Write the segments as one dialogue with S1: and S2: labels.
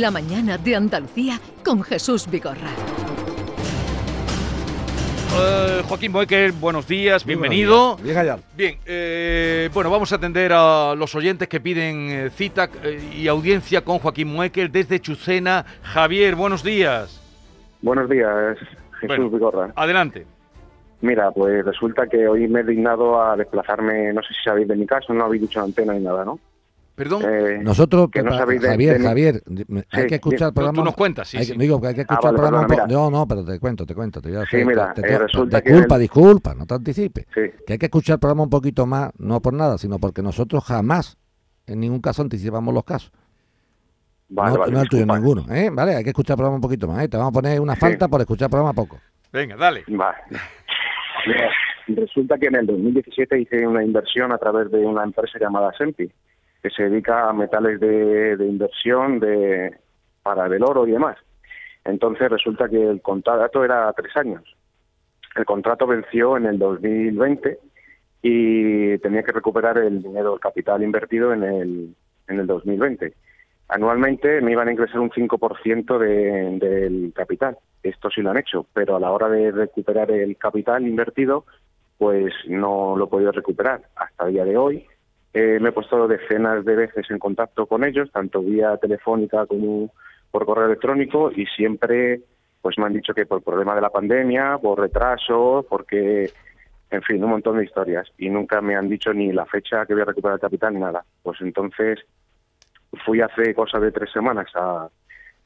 S1: La mañana de Andalucía con Jesús Vigorra.
S2: Eh, Joaquín Boecker, buenos días, bienvenido.
S3: Bien allá.
S2: Bien, eh, bueno, vamos a atender a los oyentes que piden eh, cita eh, y audiencia con Joaquín Muecker desde Chucena. Javier, buenos días.
S4: Buenos días, Jesús
S2: Bueno.
S4: Vigorra.
S2: Adelante.
S4: Mira, pues resulta que hoy me he dignado a desplazarme, no sé si sabéis de mi caso, no habéis dicho antena ni nada, ¿no?
S2: Perdón.
S4: Eh,
S3: Nosotros,
S4: que no
S3: pa-
S4: sabéis de-
S3: Javier,
S4: de
S3: Javier, hay
S4: Sí,
S3: que escuchar el programa.
S2: tú nos cuentas, sí,
S3: hay
S2: sí.
S3: que- digo que hay que escuchar
S4: vale,
S3: el programa. un
S4: perdona,
S3: po- No, no, pero te cuento, te cuento. Te, voy a
S4: Sí,
S3: hacer-
S4: mira,
S3: te-
S4: eh,
S3: te-
S4: resulta que
S3: disculpa,
S4: el-
S3: disculpa, no te anticipes.
S4: sí,
S3: Que hay que escuchar el programa un poquito más, no por nada, sino porque nosotros jamás, en ningún caso, anticipamos los casos.
S4: vale,
S3: no,
S4: vale,
S3: no el tuyo,
S4: disculpa.
S3: ninguno. ¿eh? Vale, hay que escuchar el programa un poquito más. ¿eh? Te vamos a poner una
S4: Sí.
S3: falta por escuchar el programa poco.
S2: Venga, dale.
S4: Vale. Mira, resulta que en el 2017 hice una inversión a través de una empresa llamada Sempi, que se dedica a metales de, inversión de, para el oro y demás. Entonces resulta que el contrato era tres años. El contrato venció en el 2020 y tenía que recuperar el dinero, el capital invertido en el, en el 2020. Anualmente me iban a ingresar un 5% de, del capital. Esto sí lo han hecho, pero a la hora de recuperar el capital invertido, pues no lo he podido recuperar hasta el día de hoy. Eh, me he puesto decenas de veces en contacto con ellos, tanto vía telefónica como por correo electrónico, y siempre pues me han dicho que por problema de la pandemia, por retraso, porque, en fin, un montón de historias. Y nunca me han dicho ni la fecha que voy a recuperar el capital ni nada. Pues entonces fui hace cosa de tres semanas a,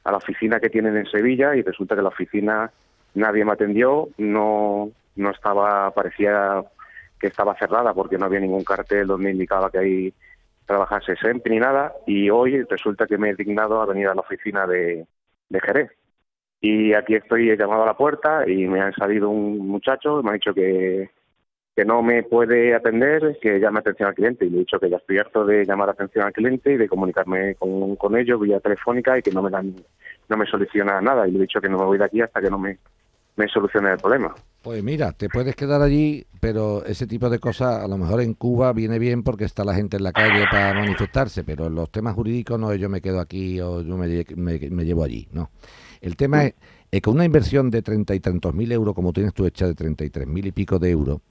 S4: la oficina que tienen en Sevilla y resulta que la oficina nadie me atendió, no, no estaba, parecía que estaba cerrada porque no había ningún cartel donde indicaba que ahí trabajase SEMP ni nada y hoy resulta que me he dignado a venir a la oficina de, de Jerez. Y aquí estoy, he llamado a la puerta y me ha salido un muchacho, me ha dicho que, que no me puede atender, que llame atención al cliente. Y le he dicho que ya estoy harto de llamar atención al cliente y de comunicarme con, con ellos vía telefónica y que no me dan, no me soluciona nada. Y le he dicho que no me voy de aquí hasta que no me, me solucione el problema.
S3: Pues mira, te puedes quedar allí, pero ese tipo de cosas a lo mejor en Cuba viene bien porque está la gente en la calle para manifestarse, pero en los temas jurídicos no, yo me quedo aquí o yo me, lle- me- me llevo allí, no. El tema es, es que una inversión de treinta y tantos mil euros, como tienes tú hecha de treinta y tres mil y pico de euros,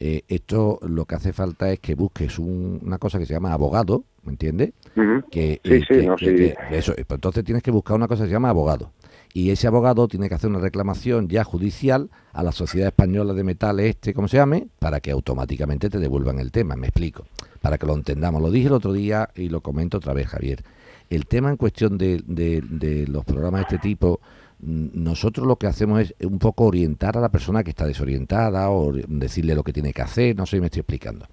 S3: eh, esto lo que hace falta es que busques un- una cosa que se llama abogado, ¿me entiendes? Que,
S4: Sí,
S3: eh,
S4: sí,
S3: que-
S4: no,
S3: que-
S4: sí.
S3: que- eso, pues entonces tienes que buscar una cosa que se llama abogado. Y ese abogado tiene que hacer una reclamación ya judicial a la Sociedad Española de Metales, este, como se llame, para que automáticamente te devuelvan el tema. Me explico. Para que lo entendamos. Lo dije el otro día y lo comento otra vez, Javier. El tema en cuestión de, de- de los programas de este tipo, mm, nosotros lo que hacemos es un poco orientar a la persona que está desorientada o decirle lo que tiene que hacer, no sé si me estoy explicando.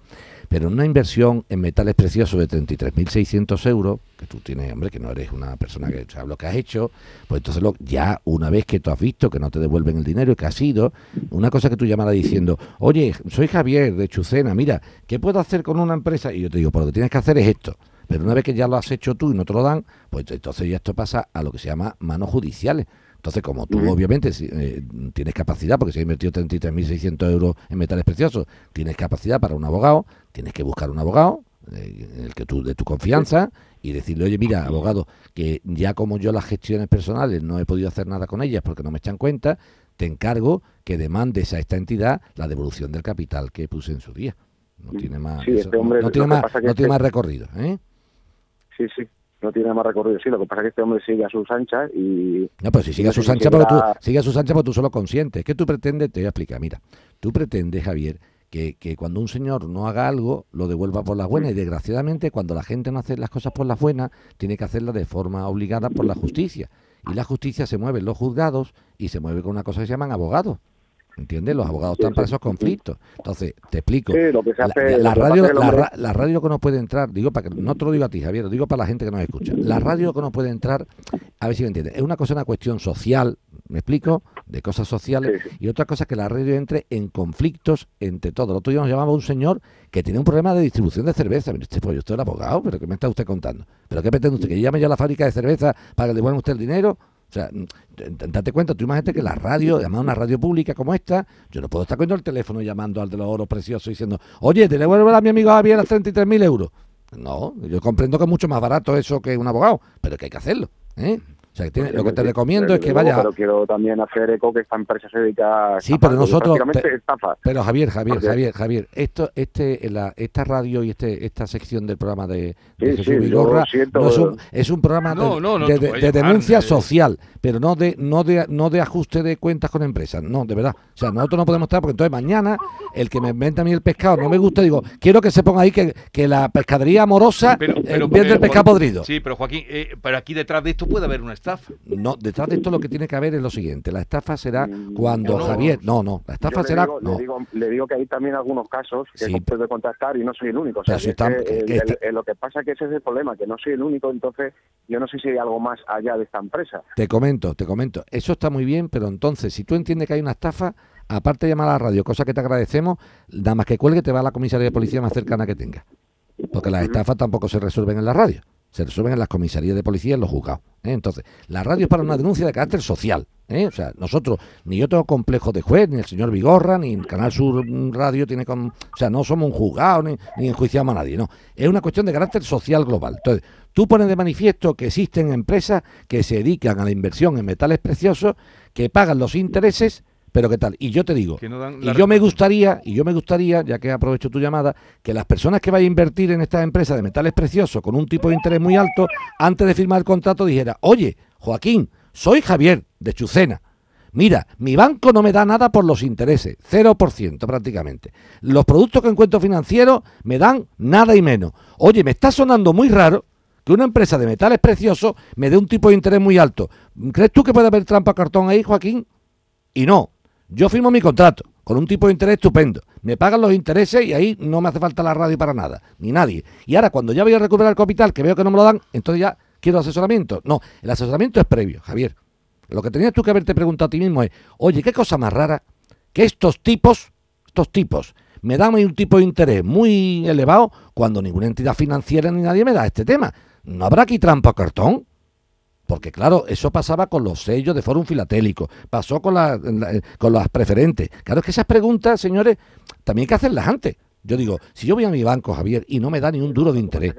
S3: Pero una inversión en metales preciosos de 33.600 euros, que tú tienes, hombre, que no eres una persona que sabe lo que has hecho, pues entonces lo, ya una vez que tú has visto que no te devuelven el dinero y que has sido, una cosa que tú llamaras diciendo, oye, soy Javier de Chucena, mira, ¿qué puedo hacer con una empresa? Y yo te digo, pues lo que tienes que hacer es esto. Pero una vez que ya lo has hecho tú y no te lo dan, pues entonces ya esto pasa a lo que se llama manos judiciales. Entonces, como tú obviamente si, eh, tienes capacidad, porque si has invertido 33.600 euros en metales preciosos, tienes capacidad para un abogado, tienes que buscar un abogado, eh, en el que tú de tu confianza, y decirle, oye, mira, abogado, que ya como yo las gestiones personales no he podido hacer nada con ellas porque no me echan cuenta, te encargo que demandes a esta entidad la devolución del capital que puse en su día. No tiene más,
S4: Sí, este hombre,
S3: no tiene más, no
S4: este-
S3: tiene más recorrido, ¿eh?
S4: Sí, sí, no tiene más recorrido. Sí, lo que pasa es que este hombre sigue a sus anchas y...
S3: No, pues si sigue a sus anchas, pero tú, sigue a sus anchas, pero tú solo consientes. ¿Qué tú pretendes? Te voy a explicar. Mira, tú pretendes, Javier, que, que cuando un señor no haga algo, lo devuelva por las buenas. Y desgraciadamente, cuando la gente no hace las cosas por las buenas, tiene que hacerlas de forma obligada por la justicia. Y la justicia se mueve en los juzgados y se mueve con una cosa que se llaman abogados. ¿Entiendes? Los abogados
S4: Sí,
S3: están para esos conflictos. Entonces, te explico.
S4: Sí, lo que se
S3: La,
S4: hace...
S3: radio,
S4: es que
S3: la,
S4: hombre-
S3: ra- la radio que no puede entrar, digo para que no te lo digo a ti, Javier, lo digo para la gente que nos escucha. La radio que no puede entrar, a ver si me entiendes, es una cosa, una cuestión social, ¿me explico? De cosas sociales. Y otra cosa que la radio entre en conflictos entre todos. El otro día nos llamaba un señor que tiene un problema de distribución de cerveza. Este, pues yo estoy el abogado, pero ¿qué me está usted contando? ¿Pero qué pretende usted? ¿Que llame yo a la fábrica de cerveza para que le devuelvan usted el dinero? O sea, date cuenta, tú imagínate que la radio, además una radio pública como esta, yo no puedo estar cogiendo el teléfono llamando al de los oros preciosos diciendo, oye, te devuelvo a mi amigo Javier las 33.000 euros. No, yo comprendo que es mucho más barato eso que un abogado, pero que hay que hacerlo. ¿eh? O sea, que tiene-
S4: Sí,
S3: lo que te recomiendo es que vaya...
S4: Pero quiero también hacer eco que esta empresa se dedica a
S3: Sí, pero nosotros-
S4: prácticamente
S3: pe-
S4: estafa.
S3: Pero Javier, Javier, Javier, Javier, esto, este, la, esta radio y este, esta sección del programa de, de
S4: Sí,
S3: Jesús
S4: sí, yo
S3: Vigorra
S4: siento-
S3: no es, un, es un programa
S2: No,
S3: de,
S2: no, no
S3: de-
S2: te
S3: de-
S2: puedes
S3: de
S2: llamar,
S3: denuncia
S2: eh.
S3: social, pero no de, no de, no de ajuste de cuentas con empresas, no, de verdad. O sea, nosotros no podemos estar porque entonces mañana el que me inventa a mí el pescado no me gusta, digo, quiero que se ponga ahí que, que la pescadería amorosa
S2: Pero,
S3: en
S2: pero
S3: del
S2: porque-
S3: pescado podrido.
S2: Sí, pero Joaquín, eh, pero aquí detrás de esto puede haber una estafa.
S3: No, detrás de esto lo que tiene que haber es lo siguiente, la estafa será
S4: Mm,
S3: cuando
S2: no.
S3: Javier, no, no, la estafa será
S4: digo,
S3: no.
S4: le, digo, le digo que hay también algunos casos que
S3: Sí,
S4: puede contactar y no soy el único. O
S3: Pero
S4: sea,
S3: si
S4: que
S3: está-
S4: es que,
S3: que-
S4: el-
S3: que está-
S4: el- el- lo que pasa que ese es el problema, que no soy el único, entonces yo no sé si hay algo más allá de esta empresa.
S3: Te comento, te comento. Eso está muy bien, pero entonces, si tú entiendes que hay una estafa, aparte de llamar a la radio, cosa que te agradecemos, nada más que cuelgue te va a la comisaría de policía más cercana que tenga. Porque las estafas tampoco se resuelven en la radio, se resuelven en las comisarías de policía en los juzgados. ¿eh? Entonces, la radio es para una denuncia de carácter social. ¿eh? O sea, nosotros, ni yo tengo complejo de juez, ni el señor Vigorra, ni el Canal Sur Radio tiene... con- o sea, no somos un juzgado, ni, ni enjuiciamos a nadie, no. Es una cuestión de carácter social global. Entonces, tú pones de manifiesto que existen empresas que se dedican a la inversión en metales preciosos, que pagan los intereses, pero qué tal. Y yo te digo,
S2: Que no dan
S3: y yo me gustaría, y yo me gustaría, ya que aprovecho tu llamada, que las personas que vayan a invertir en estas empresas de metales preciosos con un tipo de interés muy alto, antes de firmar el contrato dijera, oye, Joaquín, soy Javier de Chucena. Mira, mi banco no me da nada por los intereses, 0% prácticamente. Los productos que encuentro financieros me dan nada y menos. Oye, me está sonando muy raro que una empresa de metales preciosos me dé un tipo de interés muy alto. ¿Crees tú que puede haber trampa cartón ahí, Joaquín? Y no, yo firmo mi contrato con un tipo de interés estupendo. Me pagan los intereses y ahí no me hace falta la radio para nada, ni nadie. Y ahora, cuando ya voy a recuperar el capital, que veo que no me lo dan, entonces ya quiero asesoramiento. No, el asesoramiento es previo, Javier. Lo que tenías tú que haberte preguntado a ti mismo es, oye, qué cosa más rara que estos tipos, estos tipos, me dan un tipo de interés muy elevado cuando ninguna entidad financiera ni nadie me da este tema. ¿No habrá aquí trampa cartón? Porque claro, eso pasaba con los sellos de Fórum Filatélico, pasó con, la- la- con las preferentes. Claro, es que esas preguntas, señores, también hay que hacerlas antes. Yo digo, si yo voy a mi banco, Javier, y no me da ni un duro de interés,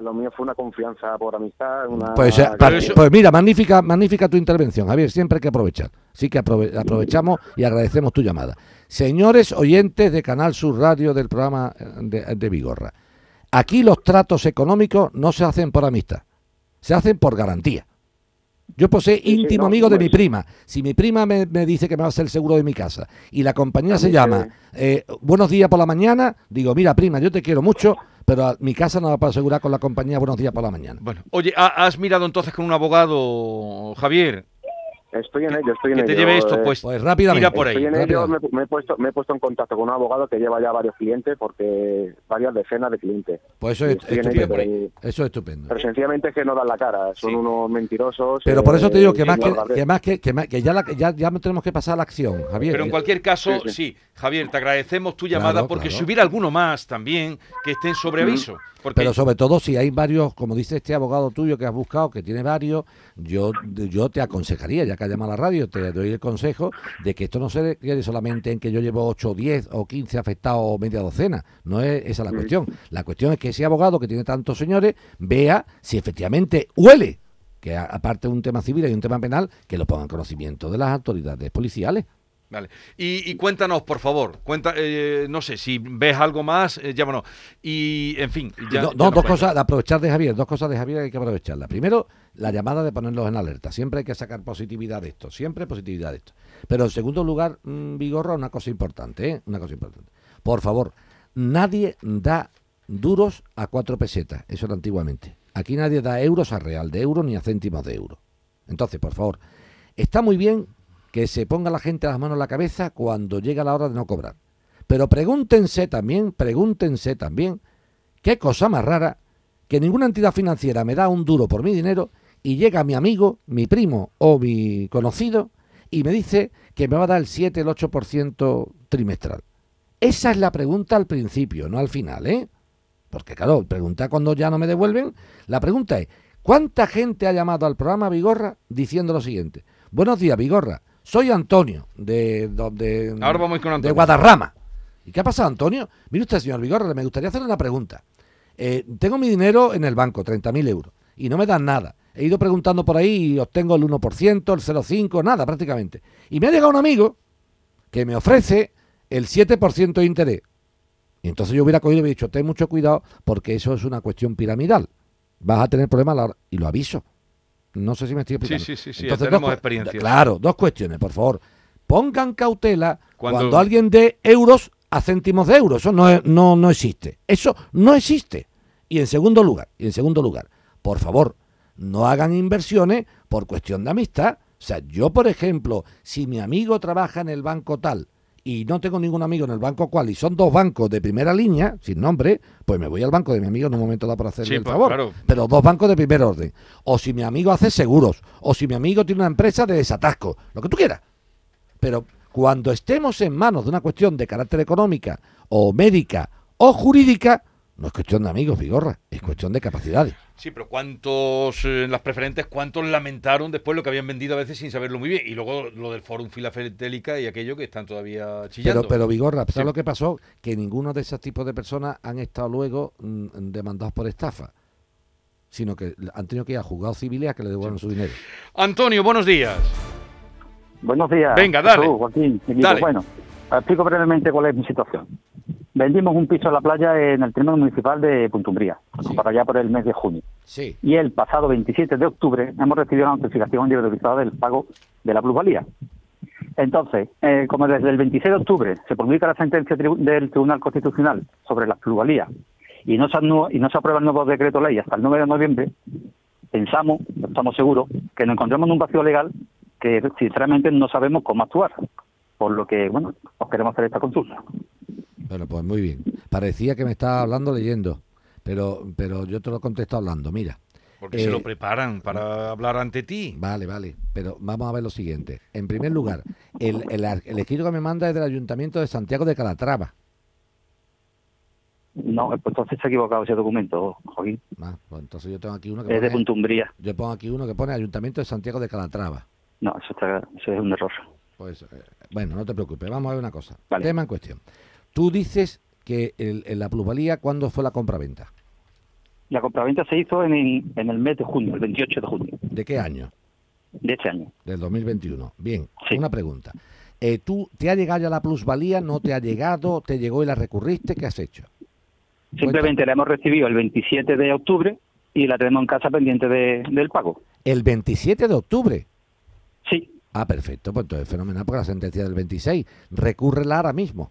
S4: lo mío fue una confianza por amistad. Una,
S3: pues, eh, pues mira, magnífica, magnífica tu intervención, Javier, siempre hay que aprovechar. Sí que aprove- aprovechamos y agradecemos tu llamada. Señores oyentes de Canal Sur Radio del programa eh, de, de Vigorra, aquí los tratos económicos no se hacen por amistad, se hacen por garantía. Yo puedo
S4: sí,
S3: íntimo
S4: no,
S3: amigo de mi prima. Si mi prima me, me dice que me va a hacer el seguro de mi casa y la compañía se llama eh, Buenos días por la mañana, digo, mira prima, yo te quiero mucho, pero a- mi casa no va para asegurar con la compañía Buenos días por la mañana.
S2: Bueno, oye, ¿ha- ¿has mirado entonces con un abogado, Javier?
S4: Estoy en ello, estoy en
S2: Que
S4: ello.
S2: te lleve esto,
S4: eh,
S2: pues,
S3: Pues rápidamente.
S2: tira por ahí.
S4: Estoy en ello, me, he puesto, me he puesto en contacto con un abogado que lleva ya varios clientes, porque varias decenas de clientes.
S3: Pues eso es
S4: en ello,
S3: estupendo.
S4: pero,
S3: Eso es estupendo.
S4: pero sencillamente es que no dan la cara, son
S2: Sí.
S4: unos mentirosos.
S3: Pero por eso te digo que
S4: eh,
S3: más que,
S4: Gabriel.
S3: que más que, que, más- que ya, la- ya, ya tenemos que pasar a la acción, Javier.
S2: Pero en cualquier caso,
S4: Sí,
S2: sí,
S4: sí.
S2: Javier, te agradecemos tu
S3: Claro,
S2: llamada porque
S3: claro.
S2: si hubiera alguno más también que estén sobre aviso. Porque
S3: Pero sobre todo si hay varios, como dice este abogado tuyo que has buscado, que tiene varios, yo, yo te aconsejaría, ya que has llamado a la radio, te doy el consejo de que esto no se quede solamente en que yo llevo 8, 10 o 15 afectados o media docena. No es esa la cuestión. La cuestión es que ese abogado que tiene tantos señores vea si efectivamente huele, que aparte de un tema civil hay un tema penal, que lo ponga en conocimiento de las autoridades policiales.
S2: Vale. Y, y cuéntanos, por favor, cuenta, eh, no sé, si ves algo más, eh, llámanos. Y, en fin, ya,
S3: no,
S2: ya
S3: no, dos cosas de aprovechar de Javier, dos cosas de Javier que hay que aprovecharla. Primero, la llamada de ponerlos en alerta. Siempre hay que sacar positividad de esto, siempre positividad de esto. Pero en segundo lugar, mm, Vigorra, una cosa importante, ¿eh? Una cosa importante. Por favor, nadie da duros a cuatro pesetas, eso era antiguamente. Aquí nadie da euros a real de euro ni a céntimos de euro. Entonces, por favor, está muy bien que se ponga la gente las manos en la cabeza cuando llega la hora de no cobrar. Pero pregúntense también, pregúntense también, qué cosa más rara que ninguna entidad financiera me da un duro por mi dinero y llega mi amigo, mi primo o mi conocido y me dice que me va a dar el 7, el 8% trimestral. Esa es la pregunta al principio, no al final, ¿eh? Porque claro, pregunta cuando ya no me devuelven. La pregunta es, ¿cuánta gente ha llamado al programa Vigorra diciendo lo siguiente? Buenos días, Vigorra. Soy Antonio, de, de,
S2: Ahora vamos con
S3: de. Guadarrama. ¿Y qué ha pasado, Antonio? Mire usted, señor Vigorra, me gustaría hacerle una pregunta. Eh, tengo mi dinero en el banco, 30.000 euros, y no me dan nada. he ido preguntando por ahí y obtengo el 1%, el 0,5%, nada prácticamente. Y me ha llegado un amigo que me ofrece el 7% de interés. Y entonces yo hubiera cogido y hubiera dicho, ten mucho cuidado porque eso es una cuestión piramidal. Vas a tener problemas a la hora. Y lo aviso. No sé si me estoy explicando.
S2: Sí, sí, sí, sí,
S3: Entonces,
S2: tenemos experiencias.
S3: Claro, dos cuestiones, por favor. Pongan cautela
S2: Cuando-
S3: cuando, alguien dé euros a céntimos de euros. Eso no, es- no, no existe. Eso no existe. Y en segundo lugar, y en segundo lugar, por favor, no hagan inversiones por cuestión de amistad. O sea, yo, por ejemplo, si mi amigo trabaja en el banco tal y no tengo ningún amigo en el banco cual y son dos bancos de primera línea, sin nombre, pues me voy al banco de mi amigo en un momento da por hacerle
S2: Sí,
S3: el
S2: pues,
S3: favor.
S2: claro.
S3: Pero dos bancos de primer orden. O si mi amigo hace seguros, o si mi amigo tiene una empresa de desatasco, lo que tú quieras. Pero cuando estemos en manos de una cuestión de carácter económica o médica o jurídica, no es cuestión de amigos, Vigorra, es cuestión de capacidades.
S2: Sí, pero ¿cuántos eh, en las preferentes, cuántos lamentaron después lo que habían vendido a veces sin saberlo muy bien? Y luego lo del Fórum Filatélica y aquello que están todavía chillando.
S3: Pero, pero Vigorra, ¿sabes
S2: Sí.
S3: lo que pasó? Que ninguno de esos tipos de personas han estado luego mm, demandados por estafa, sino que han tenido que ir a juzgados civiles a que le devuelvan su dinero.
S2: Antonio, buenos días.
S5: Buenos días.
S2: Venga, dale.
S5: Jesús, Joaquín.
S2: Dale.
S5: Bueno, explico brevemente cuál es mi situación. Vendimos un piso en la playa en el término municipal de Puntumbría,
S3: Sí.
S5: para allá por el mes de junio.
S3: Sí.
S5: Y el pasado 27 de octubre hemos recibido la notificación individualizada del pago de la plusvalía. Entonces, eh, como desde el 26 de octubre se publica la sentencia tribu- del Tribunal Constitucional sobre las plusvalías y no, se y no se aprueba el nuevo decreto ley hasta el 9 de noviembre, pensamos, estamos seguros, que nos encontramos en un vacío legal que sinceramente no sabemos cómo actuar. Por lo que, bueno, os queremos hacer esta consulta.
S3: Bueno, pues muy bien. Parecía que me estaba hablando leyendo, pero, pero yo te lo contesto hablando. Mira,
S2: Porque se
S3: Eh,
S2: lo preparan para hablar ante ti.
S3: Vale, vale, pero vamos a ver lo siguiente. En primer lugar, el, el, el escrito que me manda es del Ayuntamiento de Santiago de Calatrava.
S5: No, pues entonces se ha equivocado ese documento, Joaquín.
S3: Ah, pues entonces yo tengo aquí uno que
S5: Es de
S3: pone,
S5: Puntumbría.
S3: yo pongo aquí uno que pone Ayuntamiento de Santiago de Calatrava.
S5: No, eso, está, eso es un error.
S3: Pues eh, bueno, no te preocupes, vamos a ver una cosa.
S5: Vale.
S3: Tema en cuestión. Tú dices que el, en la plusvalía, ¿cuándo fue la compraventa?
S5: La compraventa se hizo en, en, en el mes de junio, el 28 de junio
S3: ¿De qué año?
S5: de este año.
S3: Del 2021. Bien,
S5: Sí.
S3: una pregunta. Eh, ¿Tú te ha llegado ya la plusvalía? ¿No te ha llegado? ¿Te llegó y la recurriste? ¿Qué has hecho?
S5: Simplemente la hemos recibido el 27 de octubre y la tenemos en casa pendiente de, del pago.
S3: El 27 de octubre. Ah, perfecto, pues entonces fenomenal, porque la sentencia del 26, recúrrela ahora mismo.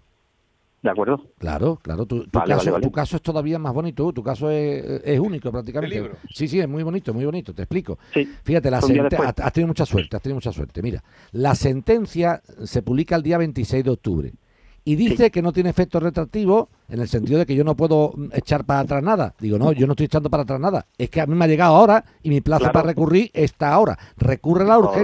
S5: de acuerdo.
S3: Claro, claro, tu, tu
S5: Vale,
S3: caso,
S5: vale, vale.
S3: tu caso es todavía más bonito, tu caso es, es único prácticamente.
S2: ¿El libro?
S3: Sí, sí, es muy bonito, muy bonito, te explico.
S5: Sí.
S3: Fíjate, la has, has tenido mucha suerte, has tenido mucha suerte. Mira, la sentencia se publica el día 26 de octubre y dice
S5: Sí.
S3: que no tiene efecto retroactivo en el sentido de que yo no puedo mm, echar para atrás nada. Digo, no, yo no estoy echando para atrás nada. Es que a mí me ha llegado ahora y mi plazo
S5: Claro.
S3: para recurrir está ahora. Recúrrela
S5: Correcto.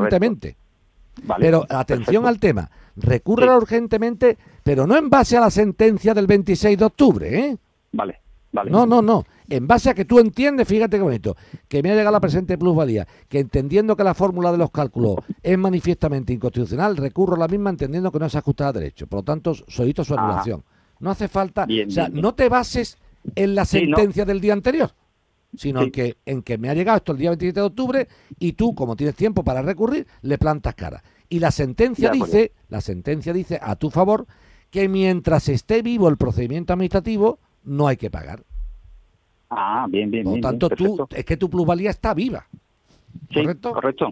S5: Vale.
S3: Pero atención
S5: Perfecto.
S3: al tema, recúrrela
S5: Sí.
S3: urgentemente, pero no en base a la sentencia del 26 de octubre, ¿eh?
S5: Vale, vale.
S3: No, no, no. En base a que tú entiendes, fíjate qué bonito, que me ha llegado la presente plusvalía, que entendiendo que la fórmula de los cálculos es manifiestamente inconstitucional, recurro a la misma entendiendo que no se ajusta a derecho. Por lo tanto, solicito su
S5: Ajá.
S3: anulación. No hace falta,
S5: Bien,
S3: o sea,
S5: bien, bien.
S3: no te bases en la
S5: Sí, no.
S3: sentencia del día anterior, sino
S5: Sí.
S3: en, que, en que me ha llegado esto el día 27 de octubre y tú, como tienes tiempo para recurrir, le plantas cara. Y la sentencia dice, la sentencia dice a tu favor que mientras esté vivo el procedimiento administrativo, no hay que pagar.
S5: Ah, bien, bien,
S3: Por lo tanto,
S5: bien,
S3: tú, es que tu plusvalía está viva.
S5: Sí,
S3: ¿correcto?
S5: correcto.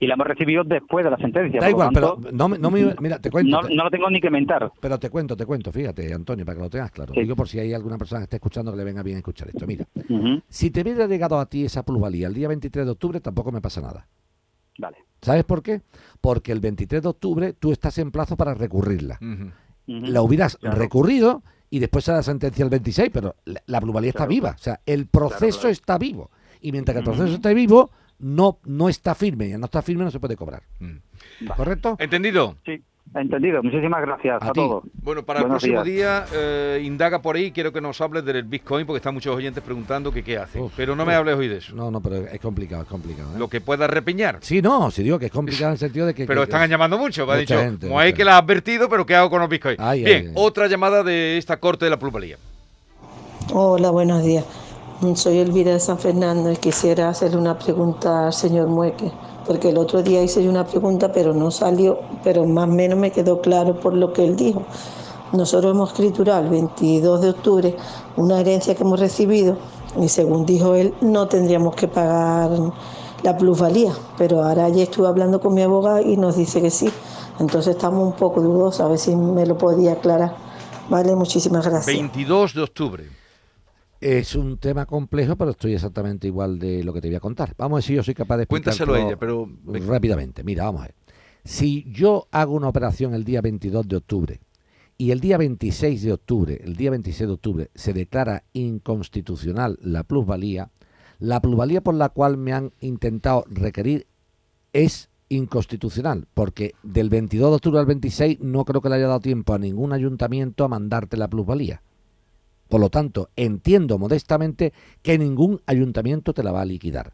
S5: Y la hemos recibido después de la sentencia.
S3: Da igual, pero
S5: tanto,
S3: no, me- no me- mira, te cuento.
S5: no,
S3: te-
S5: no lo tengo ni que mentar.
S3: Pero te cuento, te cuento, fíjate, Antonio, para que lo tengas claro.
S5: Sí.
S3: Digo por si hay alguna persona que esté escuchando que le venga bien escuchar esto. Mira,
S5: Ujú,
S3: si te hubiera llegado a ti esa plusvalía el día 23 de octubre, tampoco me pasa nada.
S5: Vale.
S3: ¿Sabes por qué? Porque el 23 de octubre tú estás en plazo para recurrirla.
S2: Ujú.
S5: Ujú.
S3: La hubieras
S5: Claro.
S3: recurrido y después se la sentencia el 26, pero la, la plusvalía está
S5: Claro,
S3: viva. O sea, el proceso
S5: claro.
S3: está vivo. Y mientras que el proceso esté vivo, no, no está firme. Y al no está firme no se puede cobrar.
S2: Mm.
S5: Vale.
S3: ¿Correcto?
S2: ¿Entendido?
S5: Sí, entendido. Muchísimas gracias
S3: A
S5: a, todos.
S2: Bueno, para el próximo
S5: días.
S2: día, eh, indaga por ahí, quiero que nos hables del Bitcoin, porque están muchos oyentes preguntando que qué hace. Pero no me hables hoy de eso.
S3: No, no, pero es complicado, es complicado. ¿eh?
S2: Lo que pueda repeñar.
S3: Sí, no, sí digo que es complicado en el sentido de que...
S2: Pero
S3: que-
S2: están llamando mucho. Me ha
S3: Mucha
S2: dicho,
S3: gente,
S2: como hay que la has advertido, pero ¿qué hago con los Bitcoin?
S3: Ay,
S2: Bien,
S3: ay, ay.
S2: otra llamada de esta corte de la plusvalía.
S6: Hola, buenos días. Soy Elvira de San Fernando y quisiera hacerle una pregunta al señor Mueque, porque el otro día hice una pregunta pero no salió, pero más o menos me quedó claro por lo que él dijo. Nosotros hemos escriturado el 22 de octubre una herencia que hemos recibido y según dijo él no tendríamos que pagar la plusvalía, pero ahora ya estuve hablando con mi abogado y nos dice que sí. Entonces estamos un poco dudosos, a ver si me lo podía aclarar. Vale, muchísimas gracias.
S2: 22 de octubre.
S3: Es un tema complejo, pero estoy exactamente igual de lo que te voy a contar. Vamos a ver si yo soy capaz de
S2: Cuéntaselo a ella, pero...
S3: Rápidamente, mira, vamos a ver. Si yo hago una operación el día 22 de octubre y el día 26 de octubre, el día 26 de octubre, se declara inconstitucional la plusvalía, la plusvalía por la cual me han intentado requerir es inconstitucional, porque del 22 de octubre al 26 no creo que le haya dado tiempo a ningún ayuntamiento a mandarte la plusvalía. Por lo tanto, entiendo modestamente que ningún ayuntamiento te la va a liquidar.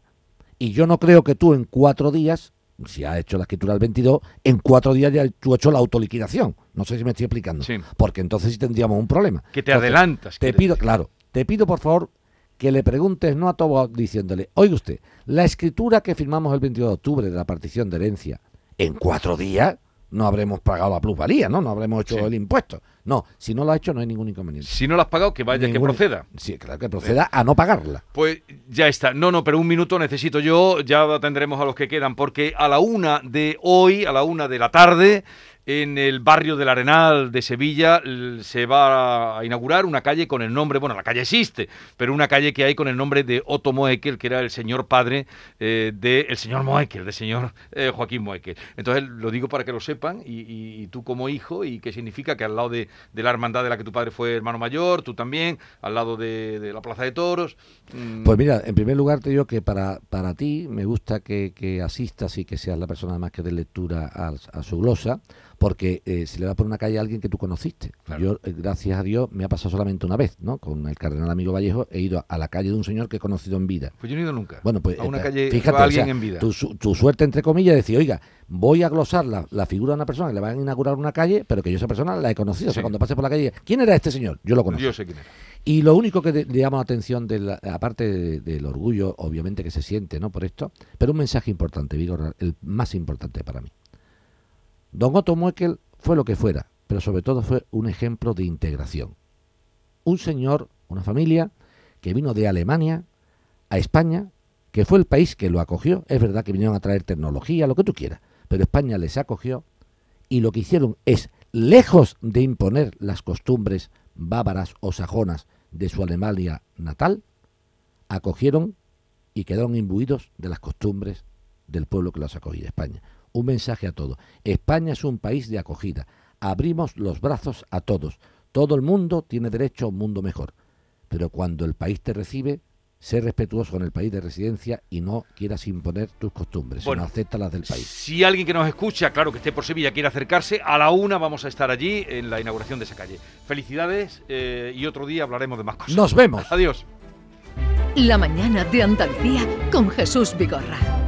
S3: Y yo no creo que tú en cuatro días, si has hecho la escritura del 22, en cuatro días ya tú has hecho la autoliquidación. No sé si me estoy explicando. Porque entonces sí tendríamos un problema.
S2: Que te adelantas.
S3: Te pido, claro, te pido por favor que le preguntes no a todo diciéndole, oiga usted, la escritura que firmamos el 22 de octubre de la partición de herencia, en cuatro días no habremos pagado la plusvalía, ¿no? No habremos hecho el impuesto. No, si no lo ha hecho no hay ningún inconveniente.
S2: Si no lo has pagado, que vaya, que proceda.
S3: Sí, claro, que proceda a no pagarla.
S2: Pues ya está. No, no, pero un minuto necesito yo, ya atendremos a los que quedan, porque a la una de hoy, a la una de la tarde, en el barrio del Arenal de Sevilla se va a inaugurar una calle con el nombre, bueno, la calle existe, pero una calle que hay con el nombre de Otto Moekel, que era el señor padre eh, del señor Moekel, del señor eh, Joaquín Moekel. Entonces lo digo para que lo sepan y, tú como hijo y qué significa que al lado de, la hermandad de la que tu padre fue hermano mayor, tú también, al lado de, la Plaza de Toros.
S3: Mm. Pues mira, en primer lugar te digo que para, para ti me gusta que, asistas y que seas la persona más que dé lectura a su glosa porque eh, se le va por una calle a alguien que tú conociste. Yo, eh, gracias a Dios, me ha pasado solamente una vez, ¿no? Con el cardenal amigo Vallejo he ido a la calle de un señor que he conocido en vida.
S2: Pues yo no he ido nunca.
S3: Bueno, pues
S2: a una eh, calle fíjate, a alguien en vida.
S3: Tu, suerte, entre comillas, decir, oiga, voy a glosar la, figura de una persona que le van a inaugurar una calle, pero que yo esa persona la he conocido. O sea, cuando pase por la calle, ¿quién era este señor? Yo lo conozco.
S2: Yo sé quién era.
S3: Y lo único que le llama la atención, de aparte del orgullo, obviamente, que se siente ¿no? por esto, pero un mensaje importante, digo, el más importante para mí. Don Otto Muekel fue lo que fuera, pero sobre todo fue un ejemplo de integración. Un señor, una familia, que vino de Alemania a España, que fue el país que lo acogió. Es verdad que vinieron a traer tecnología, lo que tú quieras, pero España les acogió y lo que hicieron es, lejos de imponer las costumbres bávaras o sajonas de su Alemania natal, acogieron y quedaron imbuidos de las costumbres del pueblo que los acogía, España un mensaje a todos. España es un país de acogida. Abrimos los brazos a todos. Todo el mundo tiene derecho a un mundo mejor. Pero cuando el país te recibe, sé respetuoso con el país de residencia y no quieras imponer tus costumbres, bueno, sino acepta las del país.
S2: Si alguien que nos escucha, claro que esté por Sevilla, quiere acercarse, a la una vamos a estar allí en la inauguración de esa calle. Felicidades eh, y otro día hablaremos de más cosas.
S3: Nos vemos.
S2: Adiós.
S1: La mañana de Andalucía con Jesús Vigorra.